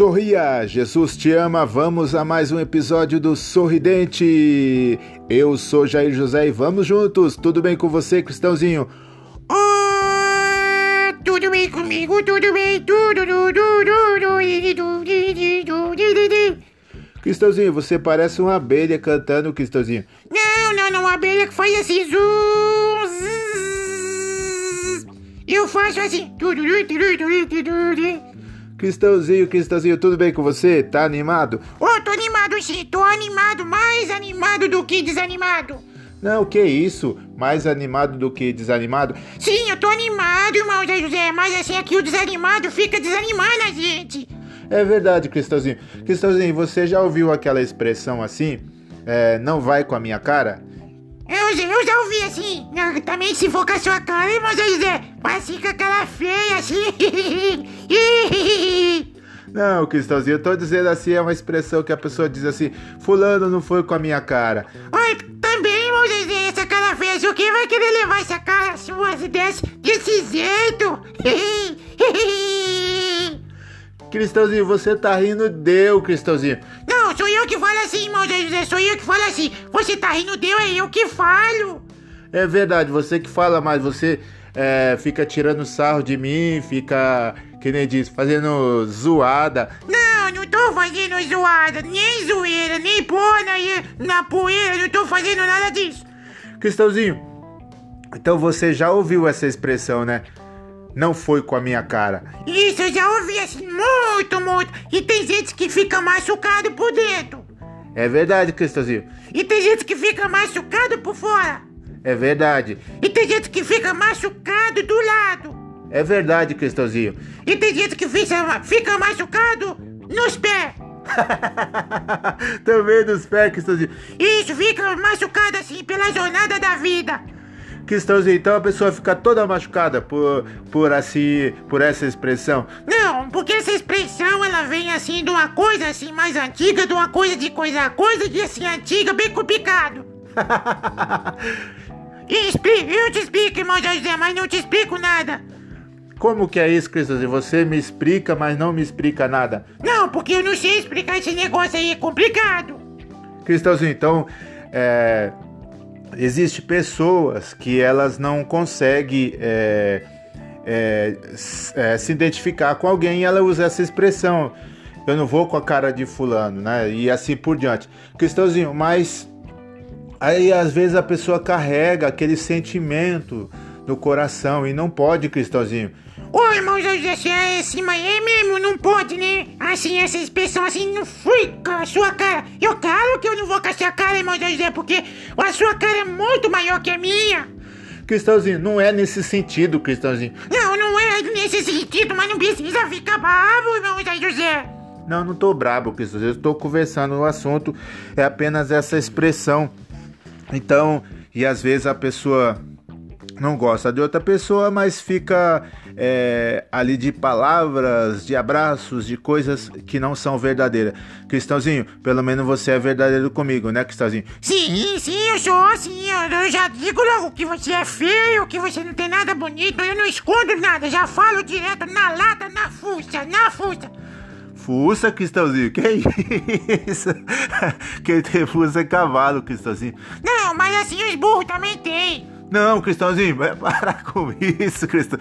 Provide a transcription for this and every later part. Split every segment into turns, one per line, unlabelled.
Sorria, Jesus te ama. Vamos a mais um episódio do Sorridente. Eu sou Jair José e vamos juntos. Tudo bem com você, Cristãozinho?
Ah, tudo bem comigo, tudo bem, tudo, tudo, tudo,
Cristãozinho, você parece uma abelha cantando, Cristãozinho.
Não, não, não, uma abelha que faz assim. Eu faço assim,
Cristãozinho, Cristãozinho, tudo bem com você? Tá animado?
Oh, tô animado sim, tô animado, mais animado do que desanimado.
Não, que isso? Mais animado do que desanimado?
Sim, eu tô animado, irmão Zé José, mas assim aqui o desanimado fica desanimando a gente.
É verdade, Cristãozinho. Cristãozinho, você já ouviu aquela expressão assim? É, não vai com a minha cara?
Eu, eu já ouvi assim, também se for com a sua cara, irmão Zé José, mas fica aquela feia assim.
Não, Cristãozinho, eu tô dizendo assim, é uma expressão que a pessoa diz assim, fulano não foi com a minha cara.
Oi, também, José, essa cara feia, o que vai querer levar essa cara sua desse, desse jeito?
Cristãozinho, você tá rindo deu, Cristãozinho.
José, sou eu que falo assim. Você tá rindo deu, é eu que falo.
É verdade, você que fala, mas você é, fica tirando sarro de mim, fica, que nem diz, fazendo zoada.
Não, não tô fazendo zoada, nem zoeira, nem pôr na, na poeira, não tô fazendo nada disso.
Cristãozinho, então você já ouviu essa expressão, né? não foi com a minha cara.
Isso, eu já ouvi assim muito, muito. E tem gente que fica machucado por dentro.
É verdade, Cristãozinho.
E tem gente que fica machucado por fora.
É verdade.
E tem gente que fica machucado do lado.
É verdade, Cristãozinho.
E tem gente que fica, fica machucado nos pés.
Também nos pés, Cristãozinho.
Isso, fica machucado assim pela jornada da vida
cristãozinho, então a pessoa fica toda machucada por, por assim, por essa expressão?
Não, porque essa expressão ela vem assim de uma coisa assim mais antiga, de uma coisa de coisa, coisa de assim antiga, bem complicado. eu te explico, irmão José, mas não te explico nada.
Como que é isso, Cristãozinho? Você me explica, mas não me explica nada.
Não, porque eu não sei explicar esse negócio aí, é complicado.
Cristãozinho, então, é, existe pessoas que elas não conseguem é, é, é, se identificar com alguém e ela usa essa expressão. Eu não vou com a cara de fulano, né? E assim por diante. Cristãozinho, mas aí às vezes a pessoa carrega aquele sentimento no coração e não pode, Cristãozinho.
Ô irmão José, assim, é assim, mas é mesmo, não pode, né? Assim, essa expressão assim, não fui com a sua cara. Eu, claro que eu não vou com a sua cara, irmão José, porque a sua cara é muito maior que a minha.
Cristãozinho, não é nesse sentido, Cristãozinho.
Não, não é nesse sentido, mas não precisa ficar bravo, irmão José.
Não, não tô brabo, Cristãozinho. Eu estou conversando o assunto, é apenas essa expressão. Então, e às vezes a pessoa não gosta de outra pessoa, mas fica é, ali de palavras, de abraços, de coisas que não são verdadeiras. Cristãozinho, pelo menos você é verdadeiro comigo, né, Cristãozinho?
Sim, sim, eu sou assim. Eu já digo logo que você é feio, que você não tem nada bonito. Eu não escondo nada, já falo direto na lata, na fuça, na fuça.
Fuça, Cristãozinho? Que isso? Quem tem fuça é cavalo, Cristãozinho.
Não, mas assim os burros também tem.
Não, Cristãozinho, vai parar com isso, Cristão.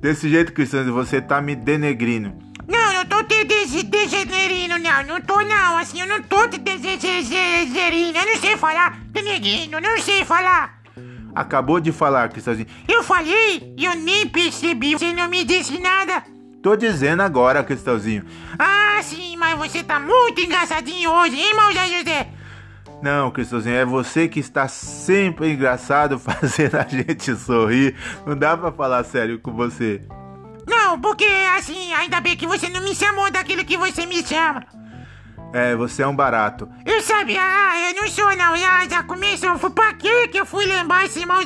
Desse jeito, Cristãozinho, você tá me denegrindo.
Não, não tô te degenerindo, não. Não tô, não. Assim, eu não tô te degenerindo. Eu não sei falar denegrindo, não sei falar.
Acabou de falar, Cristãozinho.
Eu falei e eu nem percebi. Você não me disse nada.
Tô dizendo agora, Cristãozinho.
Ah, sim, mas você tá muito engraçadinho hoje, hein, irmão José?
Não, Cristãozinho, é você que está sempre engraçado fazendo a gente sorrir. Não dá pra falar sério com você.
Não, porque assim, ainda bem que você não me chamou daquilo que você me chama.
É, você é um barato.
Eu sabia, ah, eu não sou não, já, já começou. Pra que que eu fui lembrar esse irmão?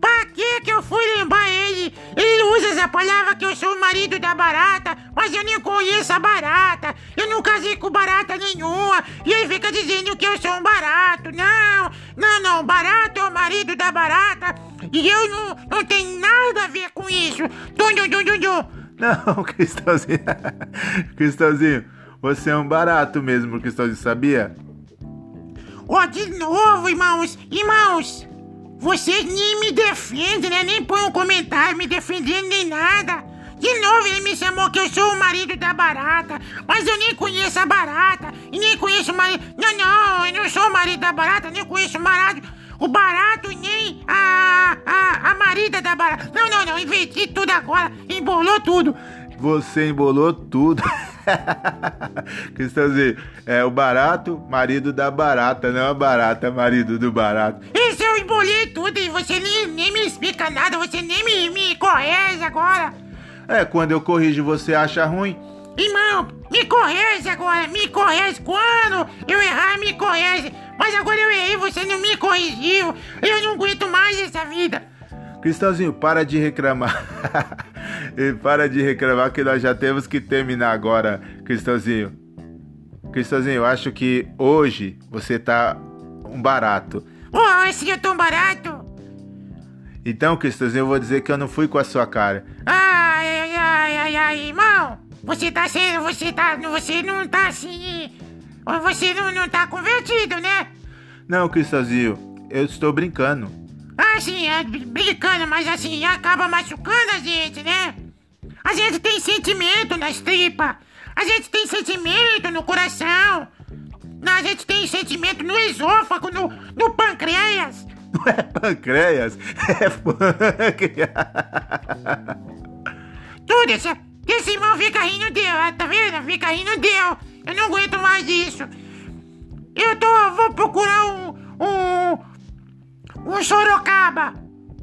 Pra que que eu fui lembrar ele? Ele usa essa palavra que eu sou o marido da barata, mas eu nem conheço a barata. Eu não casei com barata nenhuma. E ele fica dizendo que eu sou um barato. Não, não, não, barato é o marido da barata. E eu não, não tenho nada a ver com isso. Dum, dum, dum, dum,
Não, Cristãozinho. Cristãozinho. Você é um barato mesmo, Cristãozinho, sabia?
Ó, de novo, irmãos! Irmãos! Vocês nem me defendem, né? Nem põem um comentário me defendendo nem nada. De novo ele me chamou que eu sou o marido da barata. Mas eu nem conheço a barata. E nem conheço o marido. Não, não, eu não sou o marido da barata, nem conheço o marido. O barato nem a, a, a marida da barata. Não, não, não, inventi tudo agora. Embolou tudo.
Você embolou tudo. Cristãozinho, é o barato, marido da barata, não a barata, marido do barato.
Isso eu embolei tudo e você nem, nem me explica nada, você nem me, me corrige agora.
É, quando eu corrijo você acha ruim?
Irmão, me corrige agora, me corrige. Quando eu errar, me corrige. Mas agora eu errei, você não me corrigiu. Eu não aguento mais essa vida.
Cristãozinho, para de reclamar. e para de reclamar que nós já temos que terminar agora, Cristãozinho. Cristãozinho, eu acho que hoje você tá um barato.
Oh, esse eu tô um barato.
Então, Cristãozinho, eu vou dizer que eu não fui com a sua cara.
Ai, ai, ai, ai, ai, irmão. Você tá sendo, você tá, você não tá assim, você não, não tá convertido, né?
Não, Cristãozinho, eu estou brincando.
Ah, sim, é brincando, mas assim, acaba machucando a gente, né? A gente tem sentimento nas tripas. A gente tem sentimento no coração. A gente tem sentimento no esôfago, no, no pâncreas.
Não é pâncreas, é pâncreas.
Tudo isso. Esse irmão fica rindo deu, tá vendo? Fica rindo deu. Eu não aguento mais isso. Eu tô. vou procurar um. um. um Sorocaba.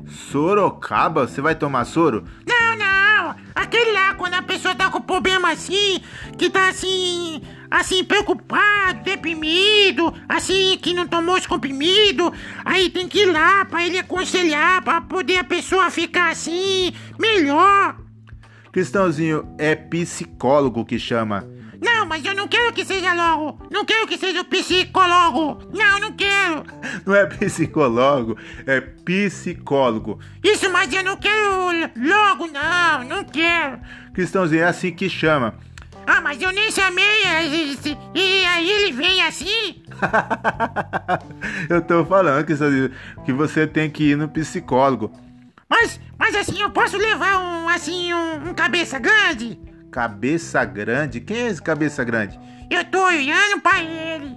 Sorocaba? Você vai tomar soro?
Não, não. Aquele lá, quando a pessoa tá com problema assim, que tá assim. assim, preocupado, deprimido, assim, que não tomou os comprimidos, aí tem que ir lá pra ele aconselhar, pra poder a pessoa ficar assim, melhor.
Cristãozinho, é psicólogo que chama.
Não, mas eu não quero que seja logo. Não quero que seja o psicólogo. Não, não quero.
Não é psicólogo, é psicólogo.
Isso, mas eu não quero logo, não. Não quero.
Cristãozinho, é assim que chama.
Ah, mas eu nem chamei. E, e aí ele vem assim?
eu tô falando, Cristãozinho, que você tem que ir no psicólogo.
Mas, mas assim, eu posso levar um, assim, um, um cabeça grande?
Cabeça grande? Quem é esse cabeça grande?
Eu tô olhando pra ele.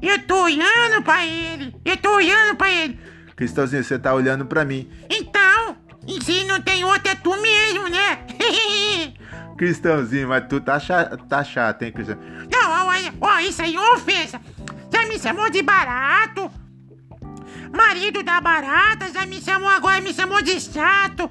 Eu tô olhando pra ele. Eu tô olhando pra ele.
Cristãozinho, você tá olhando pra mim.
Então, e se não tem outro, é tu mesmo, né?
Cristãozinho, mas tu tá chato, tá chato hein, Cristão?
Não, olha, ó, isso aí é ofensa. Já me chamou de barato, marido da barata, já me chamou agora, me chamou de chato.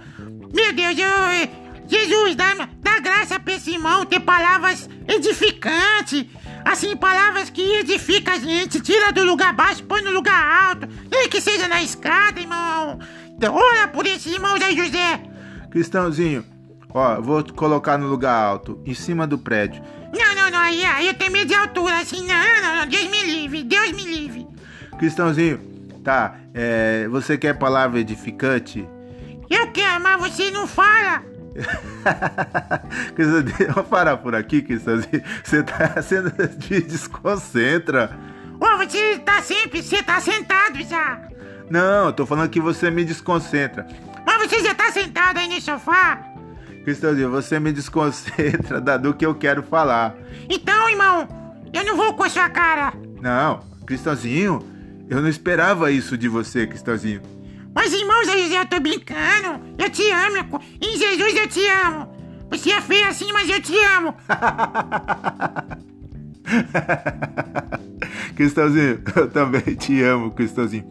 Meu Deus, eu, Jesus, dá, dá graça pra esse irmão ter palavras edificantes. Assim, palavras que edificam a gente, tira do lugar baixo, põe no lugar alto. Nem que seja na escada, irmão. Então, ora por esse irmão Zé José.
Cristãozinho, ó, vou colocar no lugar alto, em cima do prédio.
Não, não, não, aí, aí eu tenho medo de altura, assim, não, não, não, Deus me livre, Deus me livre.
Cristãozinho, Tá, é, você quer palavra edificante?
Eu quero, mas você não fala.
Vamos parar por aqui, Cristãozinho. Você tá sendo. Me desconcentra.
Ô, você tá sempre. Você tá sentado já.
Não, eu tô falando que você me desconcentra.
Mas você já tá sentado aí no sofá?
Cristãozinho, você me desconcentra do que eu quero falar.
Então, irmão, eu não vou com a sua cara.
Não, Cristãozinho, eu não esperava isso de você, Cristãozinho.
Mas, irmão José, eu tô brincando. Eu te amo. Em Jesus eu te amo. Você é feio assim, mas eu te amo.
Cristãozinho, eu também te amo, Cristãozinho.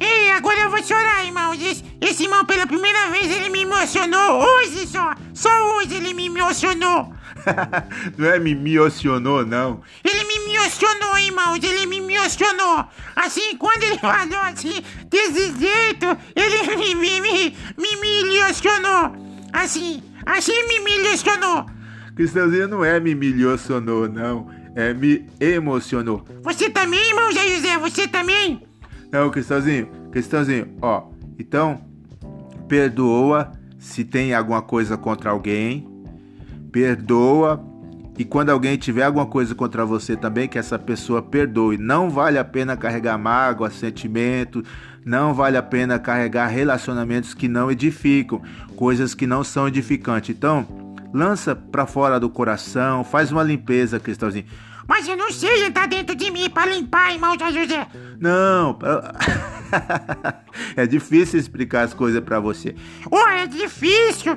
Ei, agora eu vou chorar, irmão. Esse, esse irmão, pela primeira vez, ele me emocionou. Hoje só. Só hoje ele me emocionou.
não é me emocionou, não.
Ele me emocionou, irmãos. Ele me emocionou. Assim, quando ele falou assim, desse jeito, ele me, me, me, me, me emocionou. Assim, assim me, me emocionou.
Cristãozinho não é me emocionou, não. É me emocionou.
Você também, irmão Zé José? Você também?
Não, Cristãozinho. Cristãozinho, ó. Então, perdoa se tem alguma coisa contra alguém perdoa E quando alguém tiver alguma coisa contra você também, que essa pessoa perdoe. Não vale a pena carregar mágoa, sentimento, não vale a pena carregar relacionamentos que não edificam, coisas que não são edificantes. Então, lança para fora do coração, faz uma limpeza, Cristalzinho.
Mas eu não sei entrar dentro de mim para limpar, irmão José.
Não, é difícil explicar as coisas para você.
Oh, é difícil.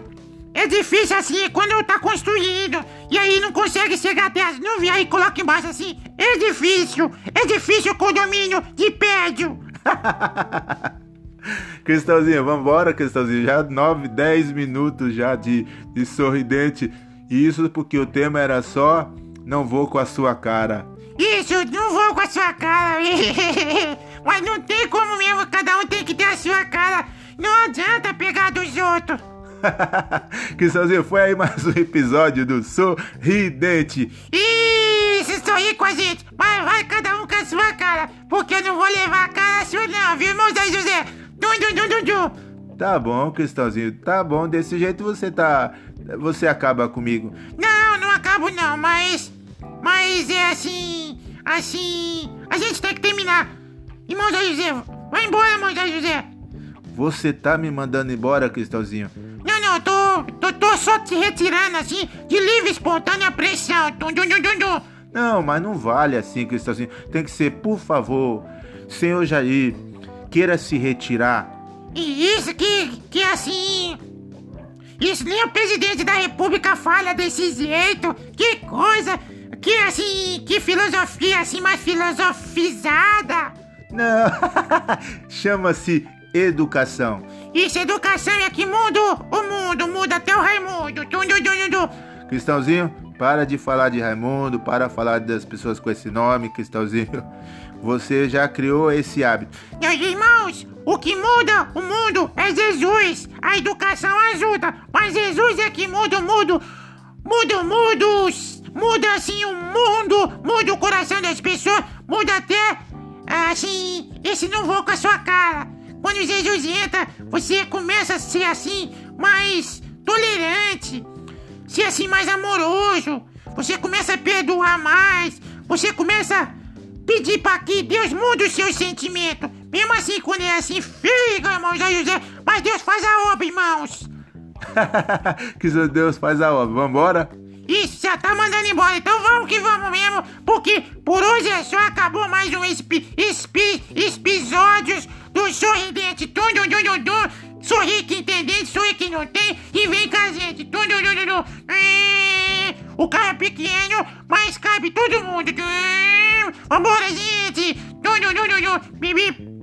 É difícil assim quando tá construindo e aí não consegue chegar até as nuvens aí coloca embaixo assim. É difícil. É difícil o condomínio de prédio.
Cristãozinho, vambora, Cristãozinho. Já 9, 10 minutos já de, de sorridente. Isso porque o tema era só não vou com a sua cara.
Isso, não vou com a sua cara. Mas não tem como mesmo, cada um tem que ter a sua cara. Não adianta pegar dos outros.
Cristãozinho, foi aí mais um episódio do Sorridente.
Isso, sorri com a gente. Mas vai cada um com a sua cara. Porque eu não vou levar a cara sua não, viu, irmão Zé José? Dum, dum, dum, dum, dum.
Tá bom, Cristãozinho, tá bom. Desse jeito você tá... Você acaba comigo.
Não, não acabo não, mas... Mas é assim. Assim. A gente tem que terminar. Irmão Zé José, vai embora, irmão Zé José.
Você tá me mandando embora, Cristalzinho?
Não, não, tô, tô, tô só te retirando assim, de livre espontânea pressão. Tum, dum, dum, dum, dum.
Não, mas não vale assim, Cristalzinho. Tem que ser, por favor, senhor Jair, queira se retirar.
E isso que, que assim. Isso nem o presidente da república fala desse jeito. Que coisa. Que assim, que filosofia assim mais filosofizada.
Não, chama-se educação.
Isso, educação é que muda o mundo, muda até o Raimundo.
Cristãozinho, para de falar de Raimundo, para falar das pessoas com esse nome, Cristãozinho. Você já criou esse hábito.
Meus irmãos, o que muda o mundo é Jesus. A educação ajuda, mas Jesus é que muda o mundo. Muda o mundo muda assim o mundo, muda o coração das pessoas, muda até assim, esse não vou com a sua cara. Quando Jesus entra, você começa a ser assim, mais tolerante, ser assim mais amoroso, você começa a perdoar mais, você começa a pedir para que Deus mude os seus sentimentos. Mesmo assim, quando é assim, fica, irmão José, mas Deus faz a obra, irmãos.
que Deus faz a obra. Vambora?
Isso, já tá mandando embora, então vamos que vamos mesmo, porque por hoje é só, acabou mais um espi, não tem, e vem com a gente. Dum, dum, dum. O carro é pequeno, mas cabe todo mundo. Vambora, gente. Dum, dum. Bip, bip.